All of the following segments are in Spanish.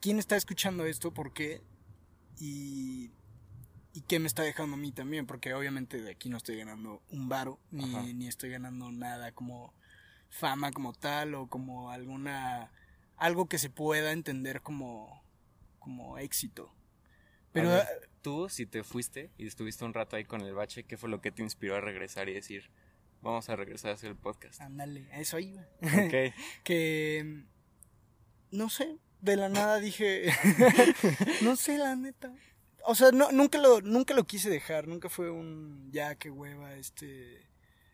quién está escuchando esto, por qué y, y qué me está dejando a mí también, porque obviamente de aquí no estoy ganando un varo, ni, ni estoy ganando nada como fama como tal o como alguna algo que se pueda entender como como éxito. Pero Pero tú, si te fuiste y estuviste un rato ahí con el bache, ¿qué fue lo que te inspiró a regresar y decir, vamos a regresar a hacer el podcast? ándale, eso iba. Ok. que no sé, de la nada dije no sé la neta. O sea, no, nunca lo nunca lo quise dejar, nunca fue un ya qué hueva este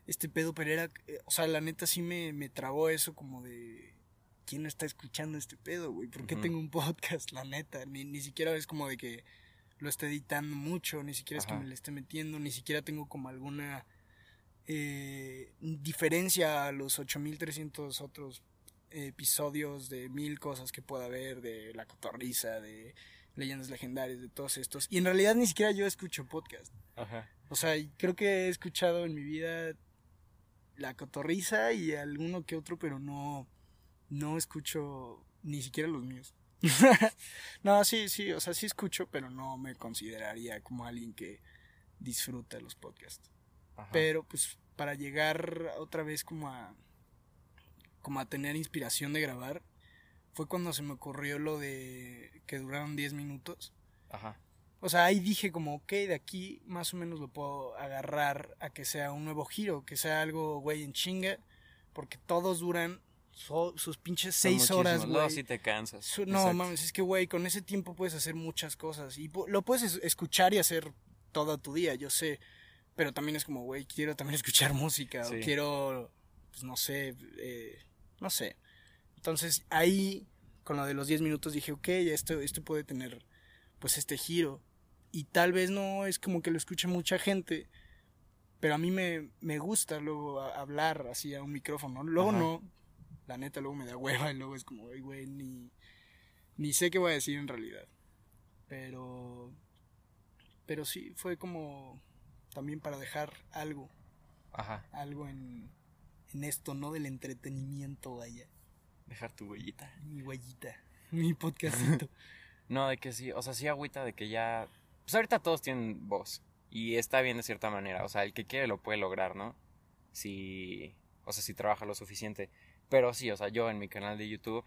este pedo, pero era eh, o sea, la neta sí me me trabó eso como de quién está escuchando este pedo, güey, ¿por qué tengo un podcast? La neta, ni ni siquiera es como de que lo esté editando mucho, ni siquiera es que me le esté metiendo, ni siquiera tengo como alguna eh, diferencia a los 8300 otros episodios de mil cosas que pueda haber, de La Cotorriza, de Leyendas Legendarias, de todos estos. Y en realidad ni siquiera yo escucho podcast. Ajá. O sea, creo que he escuchado en mi vida La Cotorriza y alguno que otro, pero no, no escucho ni siquiera los míos. no, sí, sí, o sea, sí escucho, pero no me consideraría como alguien que disfruta los podcasts. Ajá. Pero pues para llegar otra vez como a como a tener inspiración de grabar fue cuando se me ocurrió lo de que duraron 10 minutos. Ajá. O sea, ahí dije como, ok, de aquí más o menos lo puedo agarrar a que sea un nuevo giro, que sea algo, güey, en chinga, porque todos duran so- sus pinches 6 horas, güey. sí te cansas. Su- No, Exacto. mames, es que, güey, con ese tiempo puedes hacer muchas cosas. Y lo puedes es- escuchar y hacer todo tu día, yo sé. Pero también es como, güey, quiero también escuchar música. Sí. O quiero, pues no sé, eh, no sé. Entonces ahí, con lo de los 10 minutos, dije, ok, esto, esto puede tener, pues, este giro. Y tal vez no es como que lo escuche mucha gente. Pero a mí me, me gusta luego hablar así a un micrófono. Luego Ajá. no, la neta luego me da hueva y luego es como, "Ay, güey, ni, ni sé qué voy a decir en realidad. Pero, pero sí, fue como también para dejar algo, Ajá. algo en, en esto, ¿no? Del entretenimiento, vaya. Dejar tu huellita. Mi huellita, mi podcastito. No, de que sí, o sea, sí agüita de que ya... Pues ahorita todos tienen voz. Y está bien de cierta manera. O sea, el que quiere lo puede lograr, ¿no? Si... O sea, si trabaja lo suficiente. Pero sí, o sea, yo en mi canal de YouTube...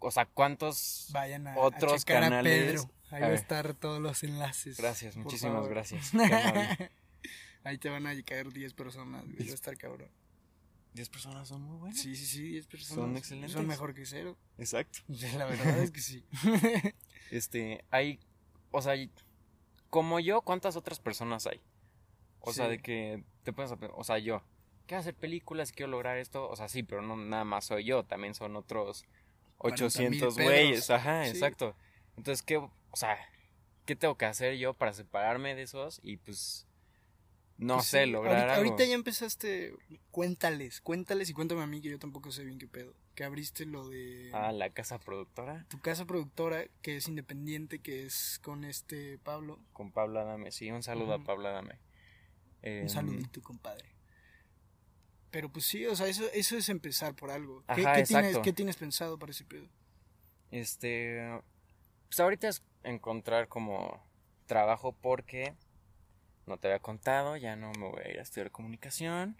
O sea, ¿cuántos... Vayan a, Otros a canales. a Pedro. Ahí A va a estar todos los enlaces. Gracias, muchísimas favor. gracias. Ahí te van a caer 10 personas, va a estar cabrón. 10 personas son muy buenas. Sí, sí, sí, 10 personas. Son excelentes. Son mejor que cero. Exacto. La verdad es que sí. Este, hay, o sea, como yo, ¿cuántas otras personas hay? O sea, de que te puedes, o sea, yo, quiero hacer películas, quiero lograr esto, o sea, sí, pero no nada más soy yo, también son otros 800 40,000 güeyes, ajá, Sí. exacto. Entonces, ¿qué, o sea, qué tengo que hacer yo para separarme de esos y pues, no Pues sé, lograr ahorita, algo? ahorita ya empezaste. Cuéntales, cuéntales y cuéntame a mí que yo tampoco sé bien qué pedo. Que abriste lo de Ah, la casa productora tu casa productora, que es independiente, que es con este Pablo. con Pablo Adame, sí, un saludo a Pablo Adame. Em, Un saludito, compadre. Pero pues sí, o sea, eso, eso es empezar por algo. ¿Qué, Ajá, qué tienes. ¿Qué tienes pensado para ese pedo? Este, pues ahorita es encontrar como trabajo porque no te había contado, ya no me voy a ir a estudiar comunicación.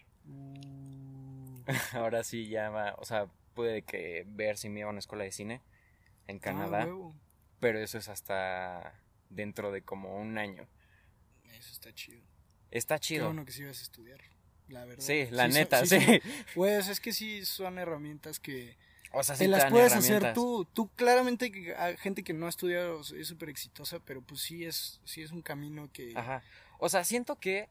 Ahora sí ya va, o sea, pude que ver si me iba a una escuela de cine en Ah, Canadá, pero eso es hasta dentro de como un año. Eso está chido. Está Qué chido. bueno que sí vas a estudiar. La verdad. Sí, la neta, sí. Pues es que sí son herramientas que O sea, sí te las puedes hacer tú. Tú claramente que hay gente que no ha estudiado es súper exitosa, pero pues sí es, sí es un camino que... Ajá. O sea, siento que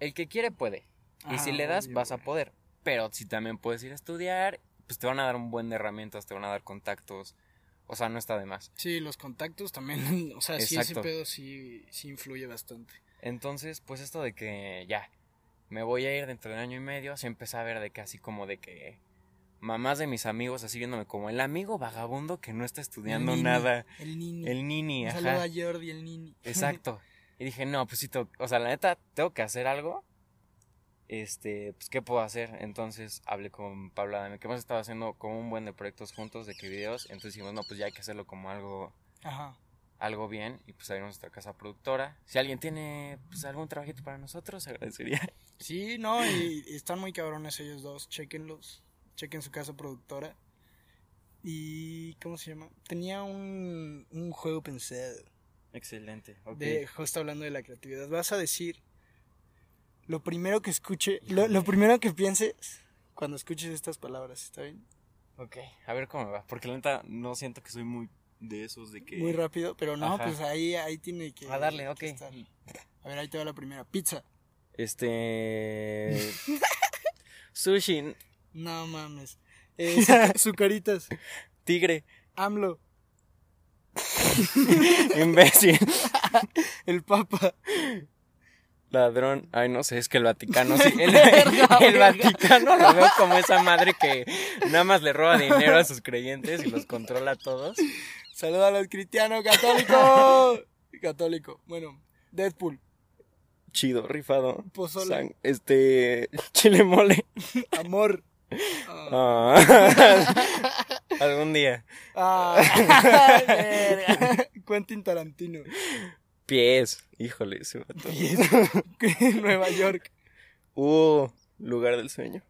el que quiere puede. Y si le das, obvio, vas a poder. Pero si también puedes ir a estudiar, pues te van a dar un buen de herramientas, te van a dar contactos. O sea, no está de más. Sí, los contactos también, o sea, sí ese Exacto. pedo sí, sí influye bastante. Entonces, pues esto de que ya, me voy a ir dentro de un año y medio, se empezó a ver de que así como de que mamás de mis amigos así viéndome como el amigo vagabundo que no está estudiando El nini, nada. El nini. El nini, Un saludo ajá. a Jordi, el nini. Exacto. Y dije, no, pues sí, o sea, la neta, tengo que hacer algo este, pues, ¿qué puedo hacer? Entonces hablé con Pablo Adame, que hemos estado haciendo como un buen de proyectos juntos, de que videos, entonces dijimos, no, pues ya hay que hacerlo como algo, Ajá. algo bien, y pues abrimos nuestra casa productora. Si alguien tiene, pues, algún trabajito para nosotros, se agradecería. Sí, no, y, y están muy cabrones ellos dos. Chequenlos. Chequen su casa productora. Y. ¿Cómo se llama? Tenía un, un juego pensado. Excelente, ok. De, justo hablando de la creatividad. Vas a decir. Lo primero que escuche. Lo, lo primero que pienses cuando escuches estas palabras. ¿Está bien? Ok, a ver cómo me va, porque la neta no siento que soy muy de esos de que... Muy rápido. Pero no, Ajá. pues ahí, ahí tiene que. A darle, que ok. estar. A ver, ahí te va la primera. Pizza. Este... Sushi, No mames. Eh, sucaritas. tigre, AMLO. imbécil, El Papa. ladrón. Ay, no sé, es que el Vaticano sí. El. Vaticano lo veo como esa madre que nada más le roba dinero a sus creyentes y los controla a todos. Saluda a los cristianos católicos. Católico. Bueno, Deadpool. Chido, rifado. Pozole. Este. Chile mole. Amor. Ah. Algún día. Ah. Quentin Tarantino. Pies. Híjole, ese vato. Nueva York. Uh, lugar del sueño.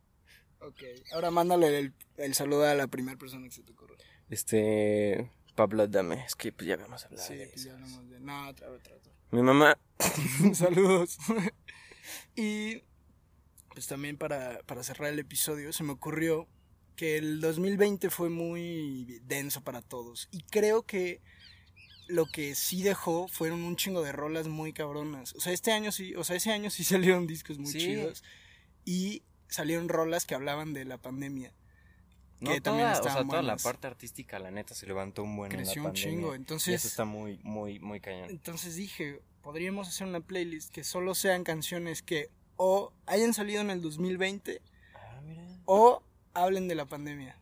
Ok. Ahora mándale el, el saludo a la primera persona que se te ocurra. Este. Pablo Dame. Es que pues ya habíamos hablado Sí, de pues eso. ya hablamos de. No, otra vez, otra vez. Mi mamá. Saludos. y pues también para, para cerrar el episodio, se me ocurrió que el 2020 fue muy denso para todos. Y creo que lo que sí dejó fueron un chingo de rolas muy cabronas. O sea, este año sí, o sea, ese año sí salieron discos muy Sí. chidos. Y salieron rolas que hablaban de la pandemia. No, Que también o sea, toda la parte artística, la neta, se levantó un buen en la Creció un chingo. Y Entonces, eso está muy, muy, muy cañón. Entonces dije, podríamos hacer una playlist que solo sean canciones que o hayan salido en el 2020 Ah, mira. o hablen de la pandemia.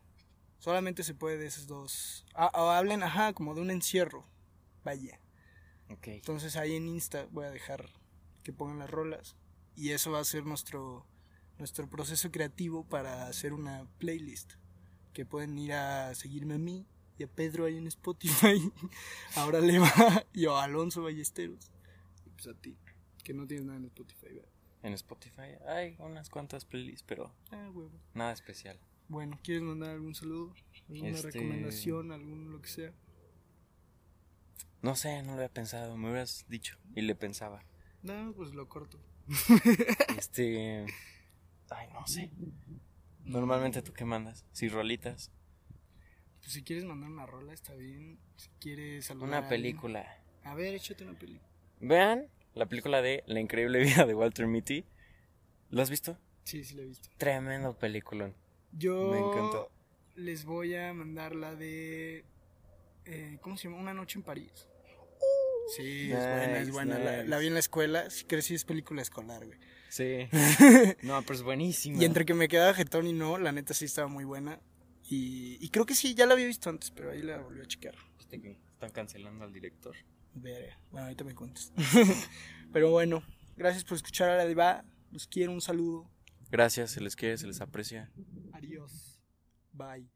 Solamente se puede de esos dos. Ah, o hablen, ajá, como de un encierro. Vaya. Ok. Entonces ahí en Insta voy a dejar que pongan las rolas. Y eso va a ser nuestro, nuestro proceso creativo para hacer una playlist. Que pueden ir a seguirme a mí y a Pedro ahí en Spotify. Ahora le va. Y a Alonso Ballesteros. Y pues a ti, que no tienes nada en Spotify, ¿verdad? En Spotify hay unas cuantas playlists, pero Ah, huevo. nada especial. Bueno, ¿quieres mandar algún saludo? ¿Alguna Este- recomendación? ¿Algún lo que sea? No sé, no lo había pensado, me hubieras dicho. Y le pensaba. No, pues lo corto. Este. Ay, no sé. Normalmente tú qué mandas? Si rolitas. Pues si quieres mandar una rola, está bien. Si quieres saludar a Una película. A ver, échate una película. Vean la película de La increíble vida de Walter Mitty. ¿Lo has visto? Sí, sí la he visto. Tremendo peliculón. Yo Me encantó. les voy a mandar la de... eh, ¿Cómo se llama? Una noche en París. Sí, es buena, es buena. La, nice. la vi en la escuela. Sí, crecí, es película escolar, güey. Sí. no, pero es buenísimo. Y entre que me quedaba jetón y no, la neta sí estaba muy buena. Y, y creo que sí, ya la había visto antes, pero ahí la volví a checar. ¿Viste que están cancelando al director? Verga. Bueno, ahorita me cuentas. pero bueno, gracias por escuchar a la diva. Los quiero, un saludo. Gracias, se les quiere, se les aprecia. Adiós. Bye.